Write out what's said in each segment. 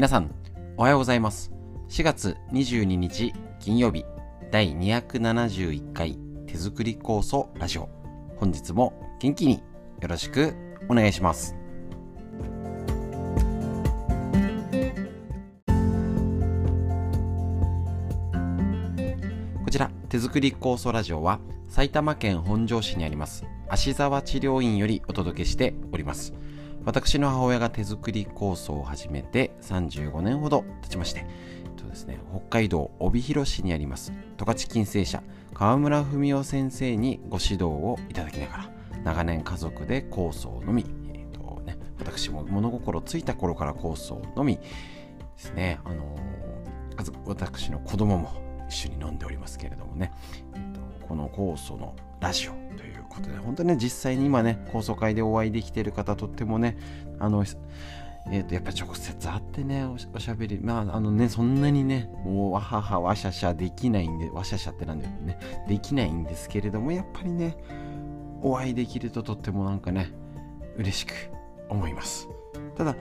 皆さん、おはようございます。4月22日金曜日、第271回手作り構想ラジオ。本日も元気によろしくお願いします。こちら、手作り構想ラジオは埼玉県本庄市にあります芦沢治療院よりお届けしております。私の母親が手作り構想を始めて35年ほど経ちまして、えっとですね、北海道帯広市にあります十勝金星社川村文夫先生にご指導をいただきながら長年家族で構想のみ、えっとね、私も物心ついた頃から構想のみですね、あのー私の子供も一緒に飲んでおりますけれどもね、えっ、この酵素のラジオということで本当にね実際に今ね酵素会でお会いできてる方とってもねあのえー、とやっぱ直接会ってねおしおしゃべりまああのねそんなにねもうわははわしゃしゃできないんでわしゃしゃってなんだよねできないんですけれどもやっぱりねお会いできるととってもなんかね嬉しく思います。ただ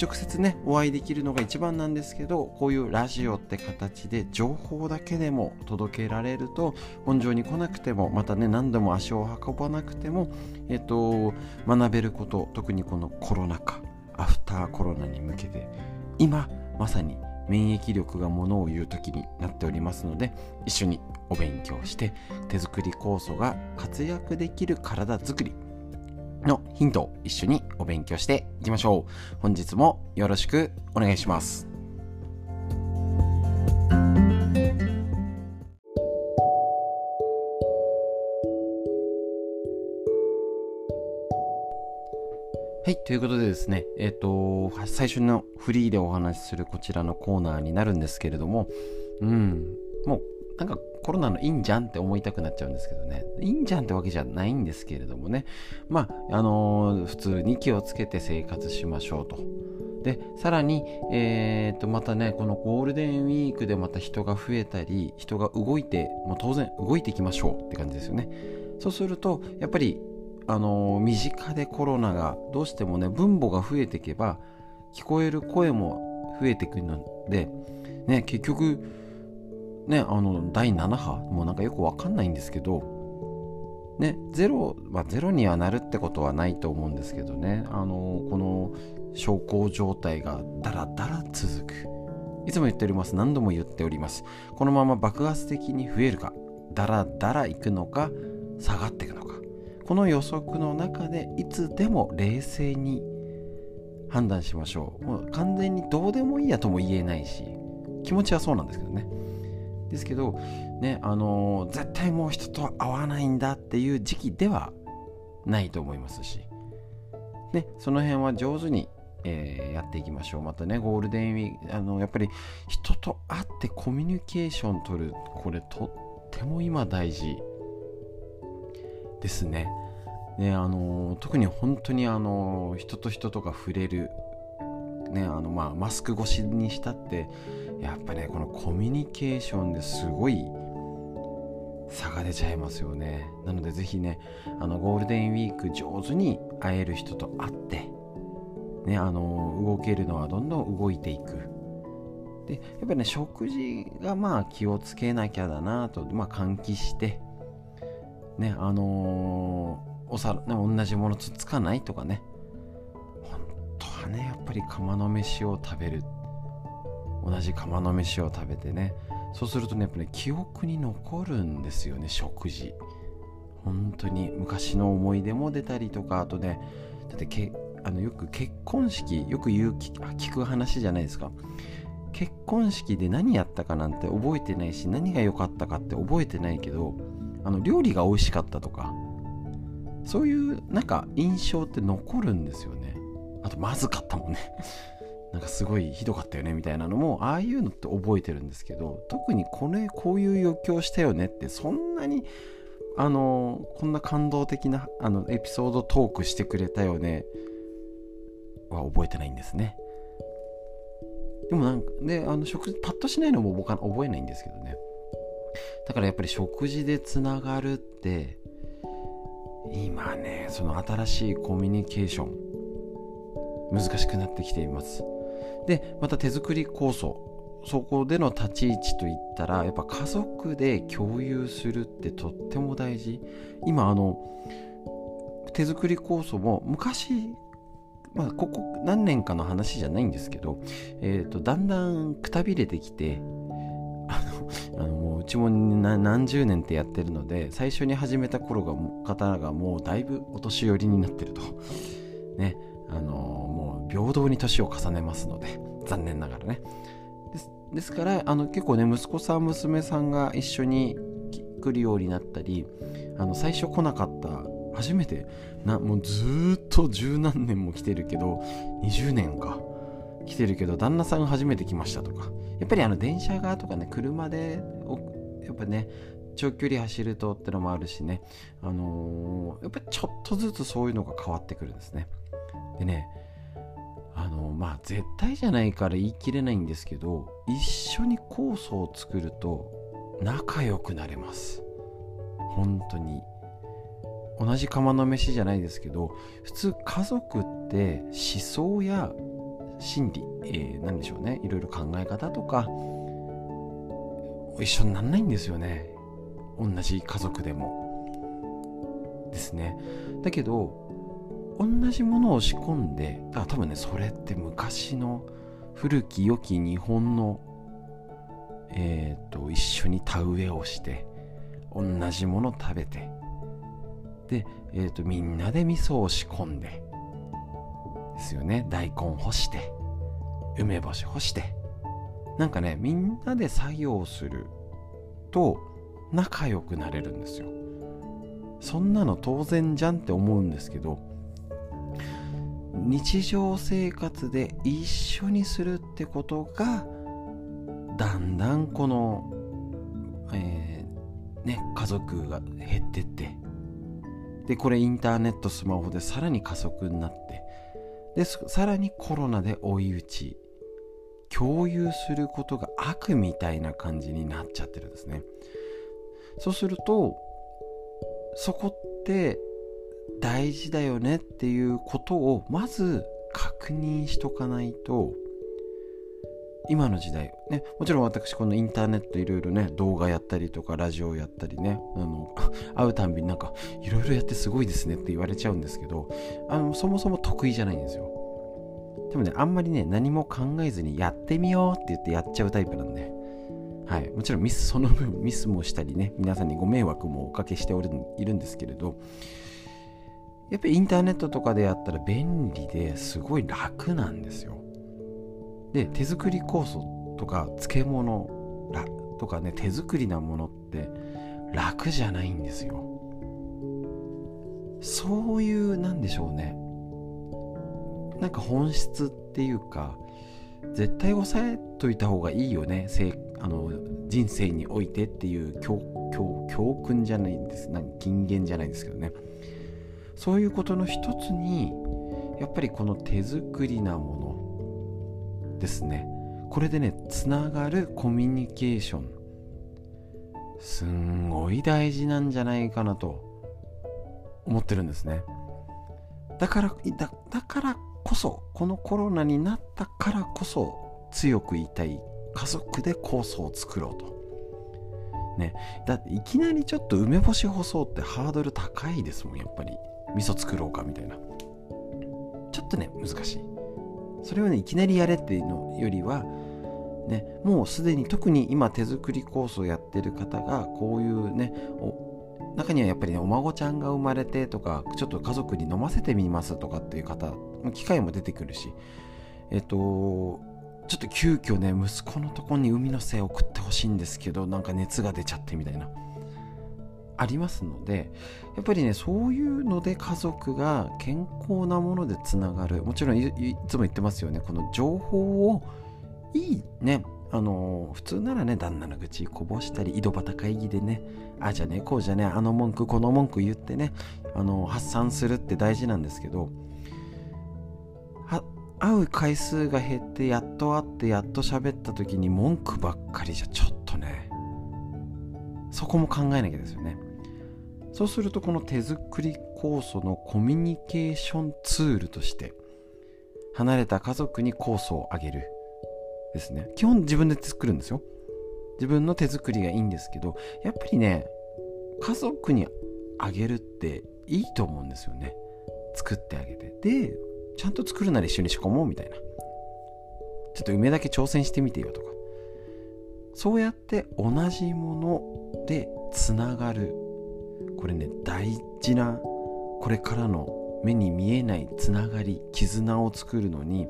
直接ねお会いできるのが一番なんですけどこういうラジオって形で情報だけでも届けられると本庄に来なくてもまたね何度も足を運ばなくてもえっと学べること特にこのコロナ禍アフターコロナに向けて今まさに免疫力がものを言う時になっておりますので一緒にお勉強して手作り酵素が活躍できる体づくりのヒントを一緒にお勉強していきましょう。本日もよろしくお願いします。はい、ということでですね、えっ、と、最初のフリーでお話しするこちらのコーナーになるんですけれども、うん、もうなんかコロナのいいんじゃんって思いたくなっちゃうんですけどね。いいんじゃんってわけじゃないんですけれどもね。まあ、あのー普通に気をつけて生活しましょうと。で、さらに、えー、と、またね、このゴールデンウィークでまた人が増えたり、人が動いて、もう当然動いていきましょうって感じですよね。そうすると、やっぱり、あのー身近でコロナがどうしてもね、分母が増えていけば、聞こえる声も増えていくので、ね、結局、ね、あの第7波もなんかよくわかんないんですけど、ね、ゼロ、まあ、ゼロにはなるってことはないと思うんですけどね、あのこの小康状態がだらだら続く。いつも言っております。何度も言っております。このまま爆発的に増えるか、だらだらいくのか、下がっていくのか。この予測の中でいつでも冷静に判断しましょう。もう完全にどうでもいいやとも言えないし、気持ちはそうなんですけどね。ですけど、ね、あの絶対もう人と会わないんだっていう時期ではないと思いますし、ね、その辺は上手に、えーやっていきましょう。またね、ゴールデンウィーク、あの、やっぱり人と会ってコミュニケーション取る、これとっても今大事ですね。ね、あの特に本当にあの人と人とか触れる、ね、あの、まあ、マスク越しにしたって、やっぱねこのコミュニケーションですごい差が出ちゃいますよね。なのでぜひねあのゴールデンウィーク上手に会える人と会ってねあの動けるのはどんどん動いていく。でやっぱりね食事がまあ気をつけなきゃだなとまあ換気してねあのーお皿、ね、同じものつつかないとかね。本当はねやっぱり釜の飯を食べる。同じ釜の飯を食べてね。そうするとねやっぱ、ね、記憶に残るんですよね食事。本当に昔の思い出も出たりとかあとねだってけあのよく結婚式よく言う聞聞く話じゃないですか。結婚式で何やったかなんて覚えてないし何が良かったかって覚えてないけどあの料理が美味しかったとかそういうなんか印象って残るんですよね。あとまずかったもんね。なんかすごいひどかったよねみたいなのもああいうのって覚えてるんですけど特にこれこういう余興したよねってそんなにあのこんな感動的なあのエピソードトークしてくれたよねは覚えてないんですね。でもなんかであの食事パッとしないのも僕は覚えないんですけどね。だからやっぱり食事でつながるって今ねその新しいコミュニケーション難しくなってきています。でまた手作り構想。そこでの立ち位置といったらやっぱ家族で共有するってとっても大事。今あの手作り酵素も昔まあここ何年かの話じゃないんですけど、えーと、だんだんくたびれてきてあのあのもううちも何十年ってやってるので最初に始めた頃が方がもうだいぶお年寄りになってると。ねあのもう平等に年を重ねますので残念ながらね。ですからあの結構ね息子さん娘さんが一緒に来るようになったりあの最初来なかった初めてなもうずっと十何年も来てるけど20年か来てるけど旦那さんが初めて来ましたとか。やっぱりあの電車がとかね車でやっぱね長距離走るとってのもあるしね。あのー、やっぱりちょっとずつそういうのが変わってくるんですね。でねまあ絶対じゃないから言い切れないんですけど一緒に酵素を作ると仲良くなれます。本当に。同じ釜の飯じゃないですけど普通家族って思想や心理、えー、何でしょうね。いろいろ考え方とか一緒になんないんですよね。同じ家族でも。ですね。だけど同じものを仕込んであ多分ねそれって昔の古き良き日本のえっ、ー、と一緒に田植えをして同じもの食べてで、えーと、みんなで味噌を仕込んでですよね。大根干して梅干し干して。なんかねみんなで作業すると仲良くなれるんですよ。そんなの当然じゃんって思うんですけど日常生活で一緒にするってことがだんだんこの、えー、ね、家族が減ってってでこれインターネットスマホでさらに加速になってでさらにコロナで追い打ち共有することが悪みたいな感じになっちゃってるんですね。そうするとそこって大事だよねっていうことをまず確認しとかないと今の時代ねもちろん私このインターネットいろいろね動画やったりとかラジオやったりねあの 会うたんびになんかいろいろやってすごいですねって言われちゃうんですけどあのそもそも得意じゃないんですよ。でもねあんまりね何も考えずにやってみようって言ってやっちゃうタイプなんで。はい、もちろんミスその分ミスもしたりね皆さんにご迷惑もおかけしておるいるんですけれどやっぱりインターネットとかでやったら便利ですごい楽なんですよ。で手作り酵素とか漬物とかね手作りなものって楽じゃないんですよ。そういうなんでしょうねなんか本質っていうか絶対抑えといた方がいいよねあの人生においてっていう教訓じゃないんです金言じゃないですけどねそういうことの一つにやっぱりこの手作りなものですね。これでねつながるコミュニケーション。すんごい大事なんじゃないかなと思ってるんですね。だからだだからこそこのコロナになったからこそ強く言いたい家族で酵素を作ろうと。ね。だっていきなりちょっと梅干し干そうってハードル高いですもんやっぱり。味噌作ろうかみたいな。ちょっとね難しい。それをねいきなりやれっていうのよりはねもうすでに特に今手作りコースをやってる方がこういうね中にはやっぱりねお孫ちゃんが生まれてとかちょっと家族に飲ませてみますとかっていう方機会も出てくるしえっとちょっと急遽ね息子のとこに海の精を送ってほしいんですけどなんか熱が出ちゃってみたいな。ありますのでやっぱりねそういうので家族が健康なものでつながる。もちろんいつも言ってますよね。この情報をいいねあの普通ならね旦那の愚痴こぼしたり井戸端会議でねあじゃねこうじゃねあの文句この文句言ってねあの発散するって大事なんですけど会う回数が減ってやっと会ってやっと喋った時に文句ばっかりじゃちょっとねそこも考えなきゃですよね。そうするとこの手作り酵素のコミュニケーションツールとして離れた家族に酵素をあげるですね。基本自分で作るんですよ。自分の手作りがいいんですけどやっぱりね家族にあげるっていいと思うんですよね。作ってあげて。でちゃんと作るなら一緒に仕込もうみたいな。ちょっと梅だけ挑戦してみてよとか。そうやって同じものでつながるこれね大事なこれからの目に見えないつながり絆を作るのに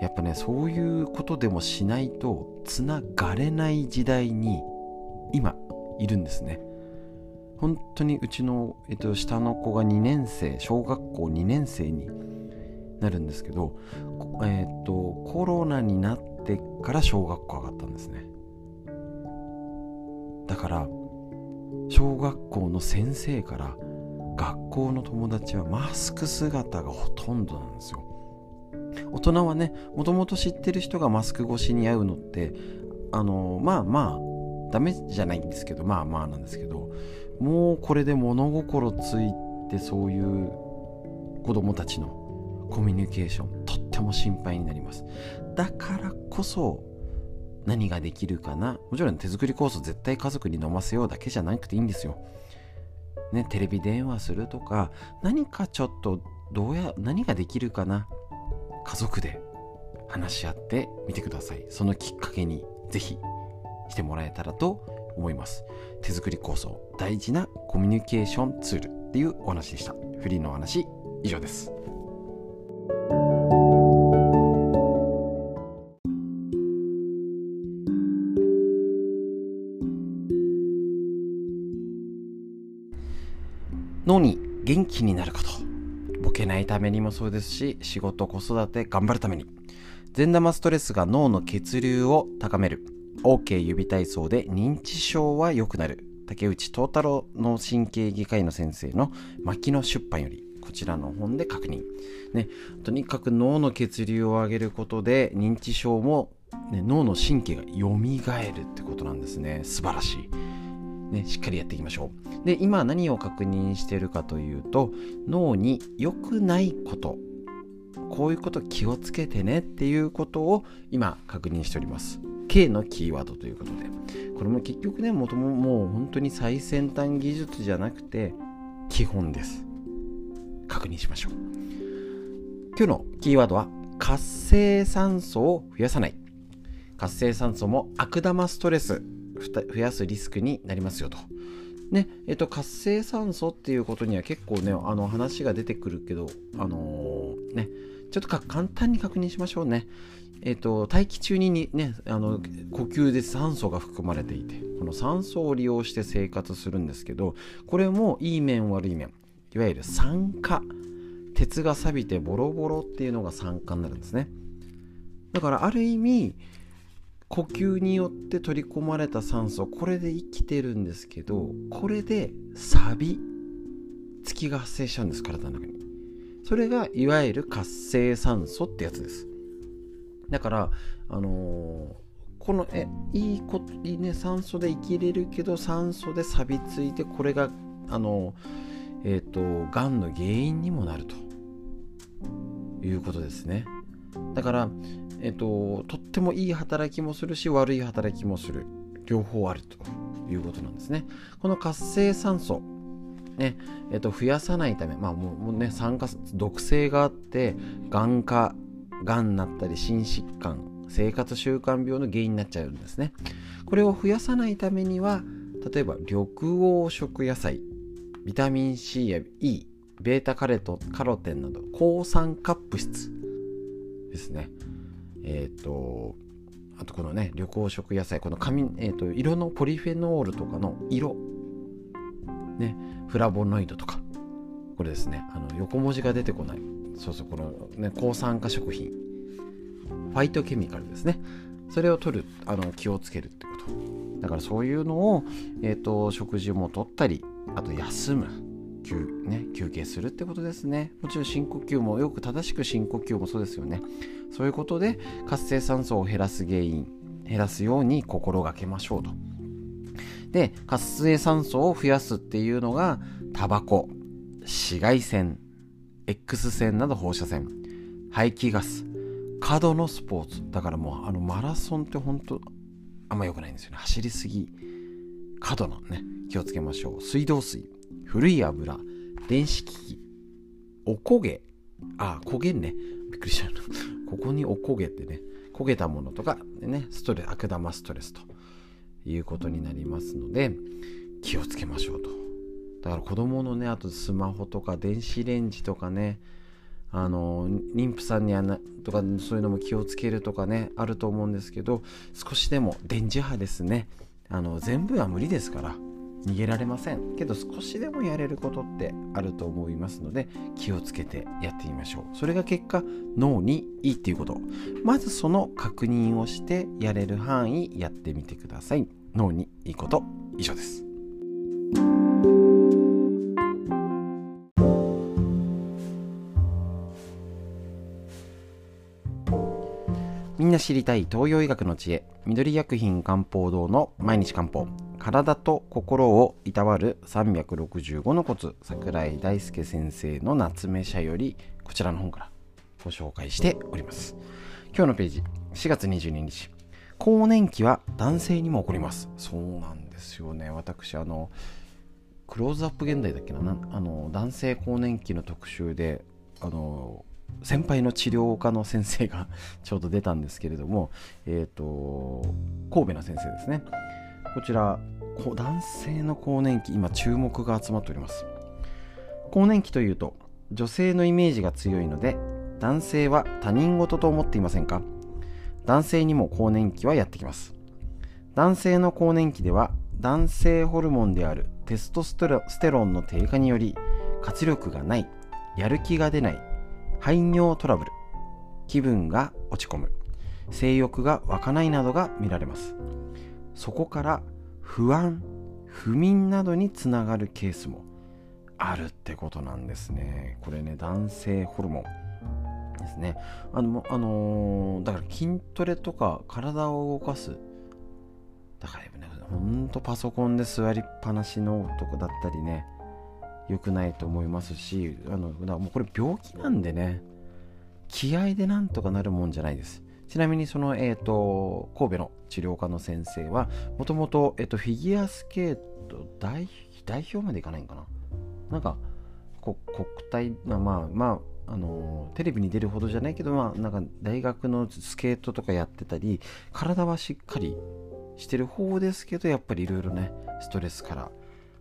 やっぱねそういうことでもしないとつながれない時代に今いるんですね。本当にうちの、えっと、下の子が2年生小学校2年生になるんですけど、えっと、コロナになってから小学校上がったんですね。だから小学校の先生から学校の友達はマスク姿がほとんどなんですよ。大人はねもともと知ってる人がマスク越しに会うのってあのまあまあダメじゃないんですけどまあまあなんですけどもうこれで物心ついてそういう子供たちのコミュニケーションとっても心配になります。だからこそ何ができるかな？もちろん手作り酵素絶対家族に飲ませようだけじゃなくていいんですよ。ねテレビ電話するとか何かちょっとどうや何ができるかな？家族で話し合ってみてください。そのきっかけにぜひしてもらえたらと思います。手作り構想大事なコミュニケーションツールっていうお話でした。フリーのお話以上です。に元気になること。ボケないためにもそうですし仕事子育て頑張るために。善玉ストレスが脳の血流を高める。OK 指体操で認知症は良くなる。竹内東太郎脳神経外科医の先生の牧野出版よりこちらの本で確認、ね、とにかく脳の血流を上げることで認知症も、ね、脳の神経が蘇るってことなんですね。素晴らしい。ね、しっかりやっていきましょう。で、今何を確認しているかというと、脳に良くないこと、こういうこと気をつけてねっていうことを今確認しております。K のキーワードということで。これも結局ね、もとももう本当に最先端技術じゃなくて、基本です。確認しましょう。今日のキーワードは、活性酸素を増やさない。活性酸素も悪玉ストレス増やすリスクになりますよと。ね、えっと、活性酸素っていうことには結構ね、あの話が出てくるけど、あのー、ね、ちょっと簡単に確認しましょうね。えっと、大気中にね、あの、呼吸で酸素が含まれていて、この酸素を利用して生活するんですけど、これもいい面悪い面、いわゆる酸化。鉄が錆びてボロボロっていうのが酸化になるんですね。だからある意味、呼吸によって取り込まれた酸素これで生きてるんですけどこれでサビ月が発生しちゃうんです体の中に。それがいわゆる活性酸素ってやつです。だからあのー、このえいいこといいね酸素で生きれるけど酸素で錆びついてこれがあのえっ、ー、とがんの原因にもなるということですね。だからえっと、とってもいい働きもするし悪い働きもする両方あるということなんですねこの活性酸素ねえっと、増やさないため、まあもうね、酸化、毒性があって、がん化、がんになったり、心疾患、生活習慣病の原因になっちゃうんですね。これを増やさないためには、例えば緑黄色野菜、ビタミン C や E、ベータカレトカロテンなど、抗酸化物質ですね。えっ、ー、とあとこのね緑黄色野菜この紙、えーと、色のポリフェノールとかの色。ねフラボノイドとか。これですね。あの横文字が出てこない。そうそうこの、ね、抗酸化食品。ファイトケミカルですね。それを取るあの気をつけるってこと。だからそういうのを、えーと食事も取ったりあと休む。休,、ね、休憩するってことですね。もちろん深呼吸もよく正しく深呼吸もそうですよね。そういうことで活性酸素を減らす原因減らすように心がけましょうと。で活性酸素を増やすっていうのがタバコ紫外線 X 線など放射線排気ガス過度のスポーツ。だからもうあのマラソンって本当あんま良くないんですよね。走りすぎ。過度のね気をつけましょう。水道水。古い油電子機器。おこげ。あ焦げんね。びっくりした。ここにおこげってね焦げたものとかねストレス悪玉ストレスということになりますので気をつけましょうと。だから子供のねあとスマホとか電子レンジとかねあの妊婦さんにはなとかそういうのも気をつけるとかねあると思うんですけど少しでも電磁波ですね。あの全部は無理ですから。逃げられません。けど少しでもやれることってあると思いますので気をつけてやってみましょう。それが結果脳にいいっていうこと。まずその確認をしてやれる範囲やってみてください。脳にいいこと。以上です。みんな知りたい東洋医学の知恵。緑薬品漢方堂の毎日漢方。体と心をいたわる365のコツ桜井大輔先生の夏目社よりこちらの本からご紹介しております。今日のページ4月22日。更年期は男性にも起こります。そうなんですよね。私あのクローズアップ現代だっけな？あの男性更年期の特集であの先輩の治療科の先生がちょうど出たんですけれども、えっ、ー、と神戸の先生ですね。こちら男性の更年期今注目が集まっております。更年期というと女性のイメージが強いので男性は他人事と思っていませんか？男性にも更年期はやってきます。男性の更年期では男性ホルモンであるテストステロンの低下により活力がないやる気が出ない排尿トラブル気分が落ち込む性欲が湧かないなどが見られます。そこから不安不眠などにつながるケースもあるってことなんですね。これね男性ホルモンですね。あの、あのー、だから筋トレとか体を動かす。だからねほんとパソコンで座りっぱなしのとかだったりね良くないと思いますしあのだもうこれ病気なんでね気合でなんとかなるもんじゃないです。ちなみにその、えーと、神戸の治療科の先生はもともとフィギュアスケート代表までいかないんかな？なんか国体まあまああのテレビに出るほどじゃないけど、まあ、なんか大学のスケートとかやってたり体はしっかりしてる方ですけどやっぱりいろいろねストレスから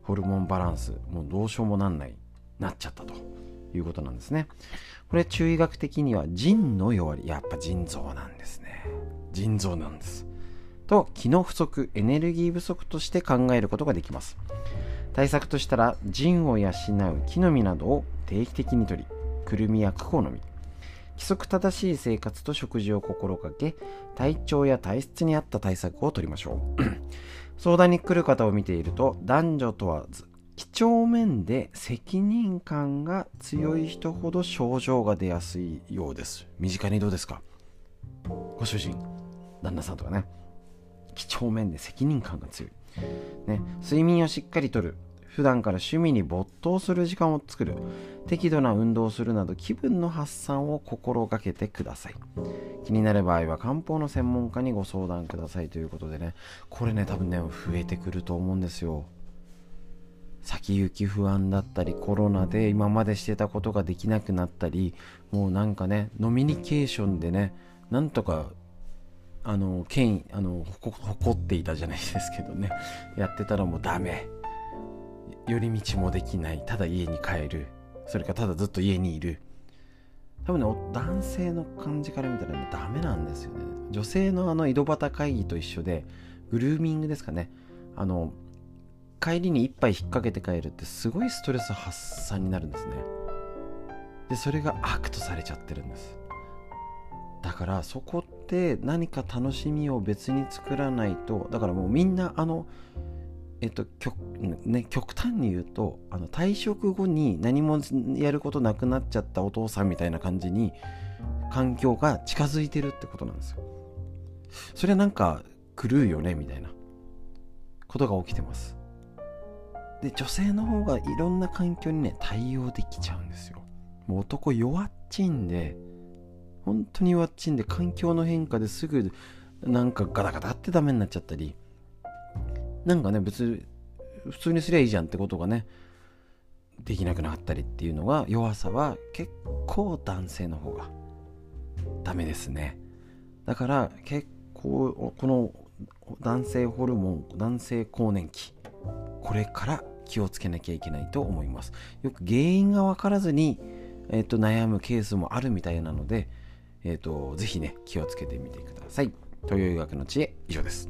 ホルモンバランスもうどうしようもなんないなっちゃったということなんですね。これ中医学的には腎の弱りやっぱ腎臓なんですね。腎臓なんです。と気の不足エネルギー不足として考えることができます。対策としたら腎を養う木の実などを定期的に摂りくるみやクコの実。規則正しい生活と食事を心がけ体調や体質に合った対策を取りましょう。相談に来る方を見ていると男女問わず几帳面で責任感が強い人ほど症状が出やすいようです。身近にどうですか？ご主人旦那さんとかね。几帳面で責任感が強い、ね、睡眠をしっかりとる。普段から趣味に没頭する時間を作る。適度な運動をするなど気分の発散を心がけてください。気になる場合は漢方の専門家にご相談くださいということでね。これね多分ね増えてくると思うんですよ。先行き不安だったりコロナで今までしてたことができなくなったりもうなんかねノミニケーションでねなんとかあの権威あの誇っていたじゃないですけどね。やってたらもうダメ。寄り道もできない。ただ家に帰る。それかただずっと家にいる。多分ね男性の感じから見たらねダメなんですよね。女性のあの井戸端会議と一緒でグルーミングですかね。あの帰りに一杯引っ掛けて帰るってすごいストレス発散になるんですね。でそれが悪とされちゃってるんです。だからそこって何か楽しみを別に作らないとだからもうみんなあのえっと極,、ね、極端に言うとあの退職後に何もやることなくなっちゃったお父さんみたいな感じに環境が近づいてるってことなんですよ。それはなんか狂うよねみたいなことが起きてます。で女性の方がいろんな環境にね対応できちゃうんですよ。もう男弱っちいんで本当に弱っちいんで環境の変化ですぐなんかガタガタってダメになっちゃったりなんかね別に普通にすりゃいいじゃんってことがねできなくなったりっていうのが弱さは結構男性の方がダメですね。だから結構この男性ホルモン男性更年期これから気をつけなきゃいけないと思います。よく原因が分からずに、えーと、悩むケースもあるみたいなので、えーと、ぜひね気をつけてみてください。という医学の知恵以上です。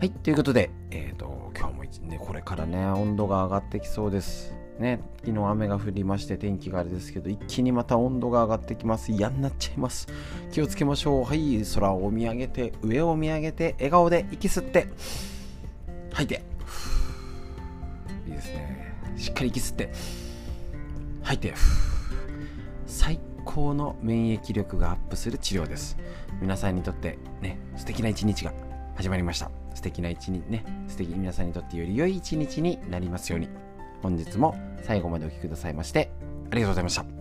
はいということで、えーと、今日もねこれからね温度が上がってきそうです。ね、昨日雨が降りまして天気があれですけど、一気にまた温度が上がってきます。嫌になっちゃいます。気をつけましょう。はい、空を見上げて、上を見上げて、笑顔で息吸って、吐いて。いいですね。しっかり息吸って、吐いて。最高の免疫力がアップする治療です。皆さんにとってね、素敵な一日が始まりました。素敵な一日ね、素敵皆さんにとってより良い一日になりますように。本日も最後までお聴きくださいましてありがとうございました。